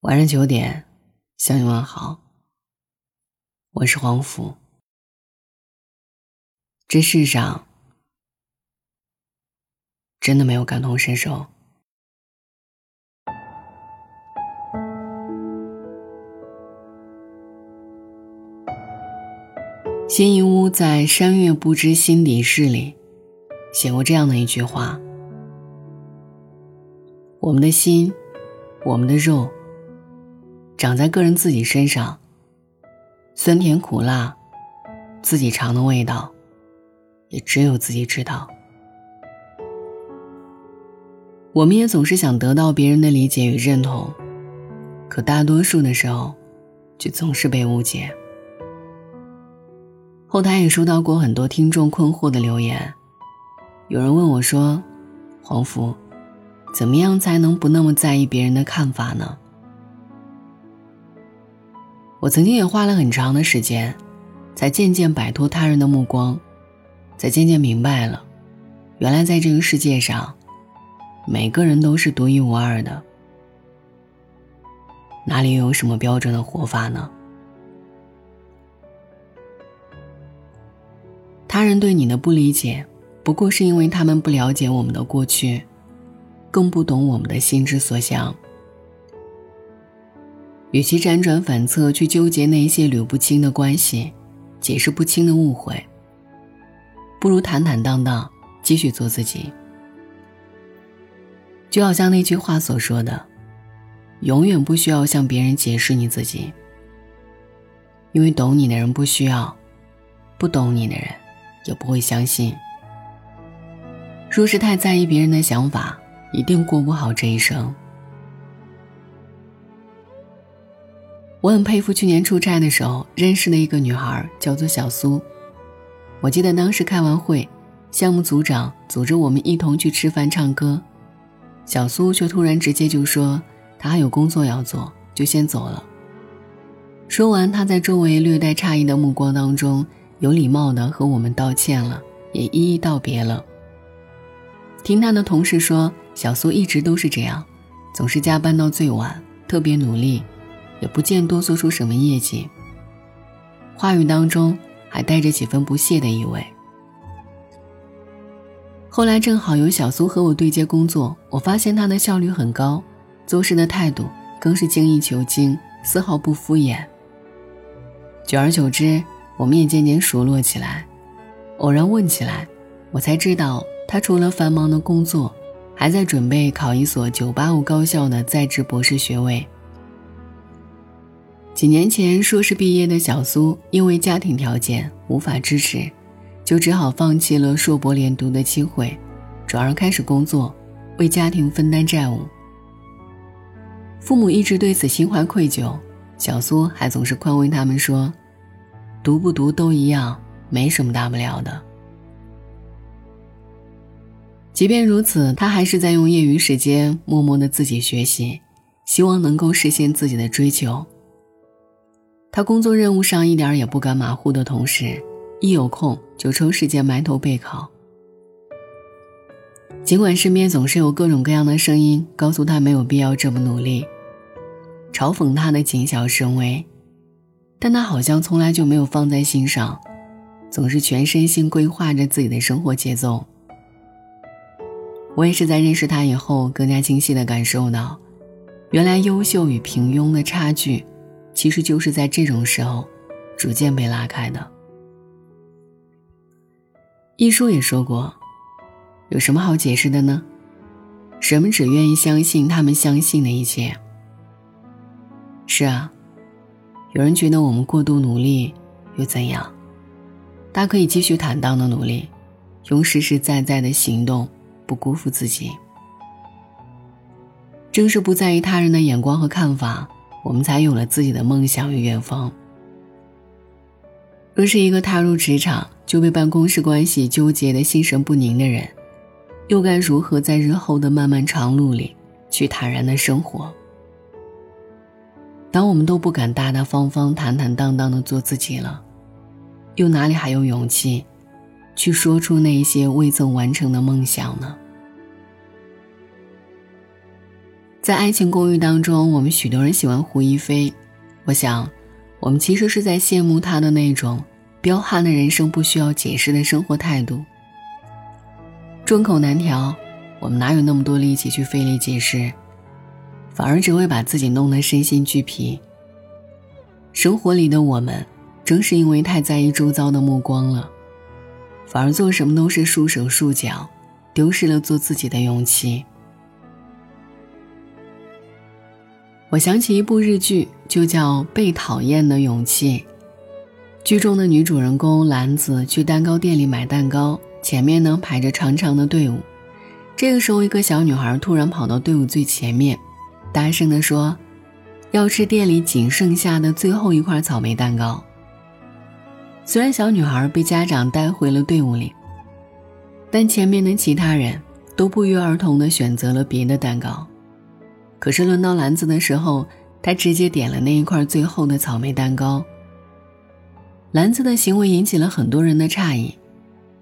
晚上九点，向你问好。我是黄甫。这世上真的没有感同身受。辛夷坞在《山月不知心底事》里写过这样的一句话：“我们的心，我们的肉。”长在个人自己身上，酸甜苦辣，自己尝的味道，也只有自己知道。我们也总是想得到别人的理解与认同，可大多数的时候，却总是被误解。后台也收到过很多听众困惑的留言，有人问我说：“黄福，怎么样才能不那么在意别人的看法呢？”我曾经也花了很长的时间，才渐渐摆脱他人的目光，才渐渐明白了，原来在这个世界上，每个人都是独一无二的，哪里有什么标准的活法呢？他人对你的不理解，不过是因为他们不了解我们的过去，更不懂我们的心之所向。与其辗转反侧去纠结那些捋不清的关系，解释不清的误会，不如坦坦荡荡继续做自己。就好像那句话所说的：“永远不需要向别人解释你自己，因为懂你的人不需要，不懂你的人也不会相信。若是太在意别人的想法，一定过不好这一生。”我很佩服去年出差的时候认识的一个女孩，叫做小苏。我记得当时开完会，项目组长组织我们一同去吃饭唱歌，小苏却突然直接就说她还有工作要做，就先走了。说完，她在周围略带诧异的目光当中，有礼貌的和我们道歉了，也一一道别了。听她的同事说，小苏一直都是这样，总是加班到最晚，特别努力。也不见多做出什么业绩，话语当中还带着几分不屑的意味。后来正好有小苏和我对接工作，我发现他的效率很高，做事的态度更是精益求精，丝毫不敷衍。久而久之，我们也渐渐熟络起来。偶然问起来，我才知道他除了繁忙的工作，还在准备考一所985高校的在职博士学位。几年前，硕士毕业的小苏因为家庭条件无法支持，就只好放弃了硕博连读的机会，转而开始工作，为家庭分担债务。父母一直对此心怀愧疚，小苏还总是宽慰他们说：“读不读都一样，没什么大不了的。”即便如此，他还是在用业余时间默默的自己学习，希望能够实现自己的追求。他工作任务上一点也不敢马虎的同时，一有空就抽时间埋头备考。尽管身边总是有各种各样的声音告诉他没有必要这么努力，嘲讽他的谨小慎微，但他好像从来就没有放在心上，总是全身心规划着自己的生活节奏。我也是在认识他以后，更加清晰的感受到，原来优秀与平庸的差距。其实就是在这种时候，逐渐被拉开的。一书也说过，有什么好解释的呢？人们只愿意相信他们相信的一切。是啊，有人觉得我们过度努力又怎样？大可以继续坦荡的努力，用实实在在的行动不辜负自己。正是不在意他人的眼光和看法。我们才有了自己的梦想与远方。若是一个踏入职场就被办公室关系纠结的心神不宁的人，又该如何在日后的漫漫长路里去坦然的生活？当我们都不敢大大方方、坦坦荡荡的做自己了，又哪里还有勇气去说出那些未曾完成的梦想呢？在《爱情公寓》当中，我们许多人喜欢胡一菲，我想，我们其实是在羡慕她的那种彪悍的人生不需要解释的生活态度。众口难调，我们哪有那么多力气去费力解释？反而只会把自己弄得身心俱疲。生活里的我们，正是因为太在意周遭的目光了，反而做什么都是束手束脚，丢失了做自己的勇气。我想起一部日剧，就叫《被讨厌的勇气》。剧中的女主人公兰子去蛋糕店里买蛋糕，前面呢排着长长的队伍。这个时候，一个小女孩突然跑到队伍最前面，大声地说：“要吃店里仅剩下的最后一块草莓蛋糕。”虽然小女孩被家长带回了队伍里，但前面的其他人都不约而同地选择了别的蛋糕。可是轮到篮子的时候，他直接点了那一块最后的草莓蛋糕。篮子的行为引起了很多人的诧异，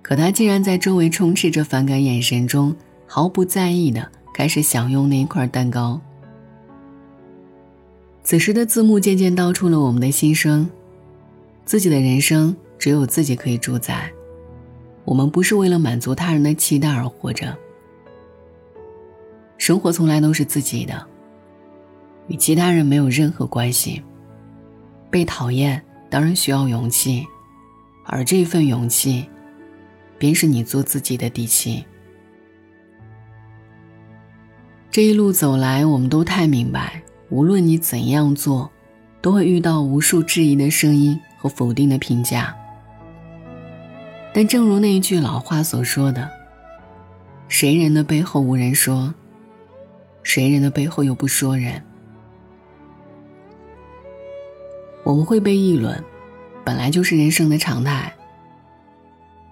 可他竟然在周围充斥着反感眼神中，毫不在意的开始享用那一块蛋糕。此时的字幕渐渐道出了我们的心声：自己的人生只有自己可以主宰，我们不是为了满足他人的期待而活着。生活从来都是自己的，与其他人没有任何关系。被讨厌当然需要勇气，而这份勇气，便是你做自己的底气。这一路走来，我们都太明白，无论你怎样做，都会遇到无数质疑的声音和否定的评价。但正如那一句老话所说的：“谁人的背后无人说。”谁人的背后又不说人？我们会被议论，本来就是人生的常态。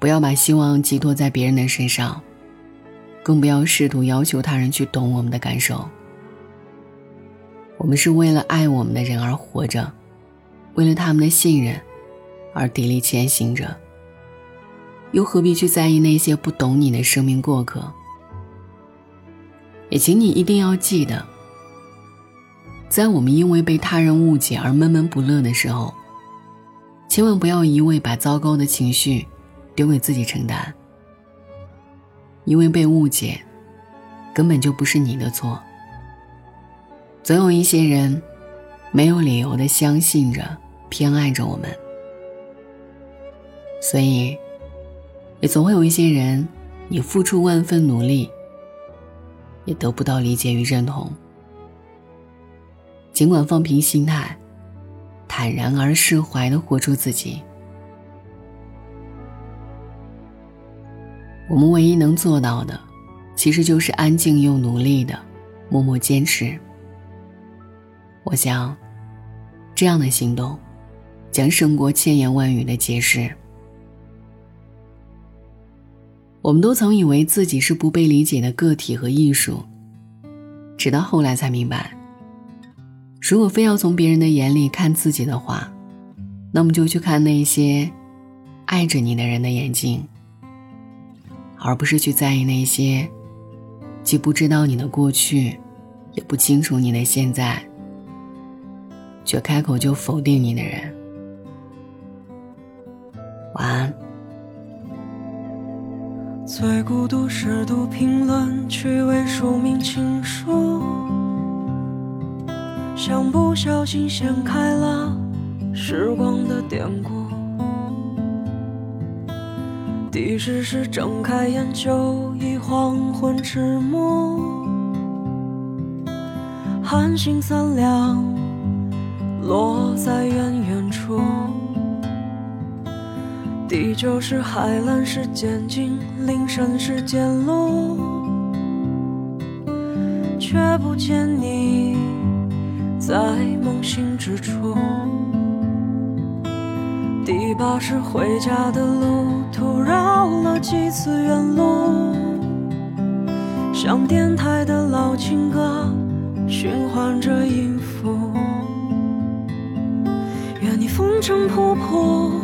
不要把希望寄托在别人的身上，更不要试图要求他人去懂我们的感受。我们是为了爱我们的人而活着，为了他们的信任而砥砺前行着，又何必去在意那些不懂你的生命过客？也请你一定要记得，在我们因为被他人误解而闷闷不乐的时候，千万不要一味把糟糕的情绪丢给自己承担。因为被误解，根本就不是你的错。总有一些人，没有理由的相信着、偏爱着我们，所以，也总会有一些人，你付出万分努力。也得不到理解与认同。尽管放平心态，坦然而释怀的活出自己。我们唯一能做到的，其实就是安静又努力的默默坚持。我想，这样的行动，将胜过千言万语的解释。我们都曾以为自己是不被理解的个体和艺术，直到后来才明白，如果非要从别人的眼里看自己的话，那么就去看那些爱着你的人的眼睛，而不是去在意那些既不知道你的过去，也不清楚你的现在，却开口就否定你的人。晚安。对孤独是读评论，趣味署名情书，像不小心掀开了时光的典故。第十是睁开眼就已黄昏迟暮，寒星三两落在远远处。地久是海蓝是渐近，林深是渐落，却不见你在梦醒之处。第八是回家的路途绕了几次远路，像电台的老情歌循环着音符。愿你风尘仆仆。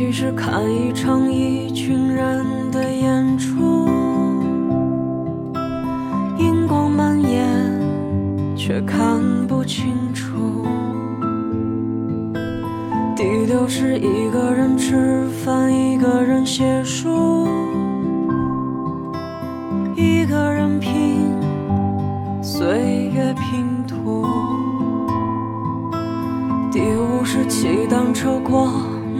第七是看一场一群人的演出，荧光蔓延，却看不清楚。第六是一个人吃饭，一个人写书，一个人拼岁月拼图。第五是骑单车过。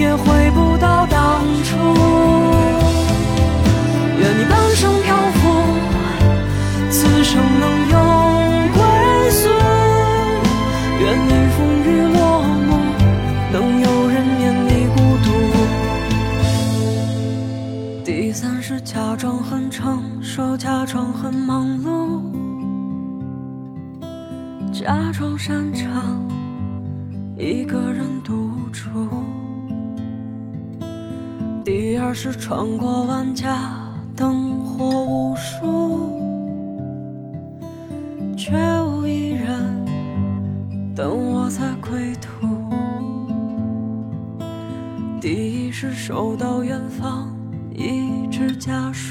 也回不到当初。愿你半生漂浮，此生能有归宿。愿你风雨落幕，能有人免你孤独。第三是假装很成熟，假装很忙碌，假装擅长一个人独处。第二是穿过万家灯火无数，却无一人等我在归途。第一是收到远方一只家书，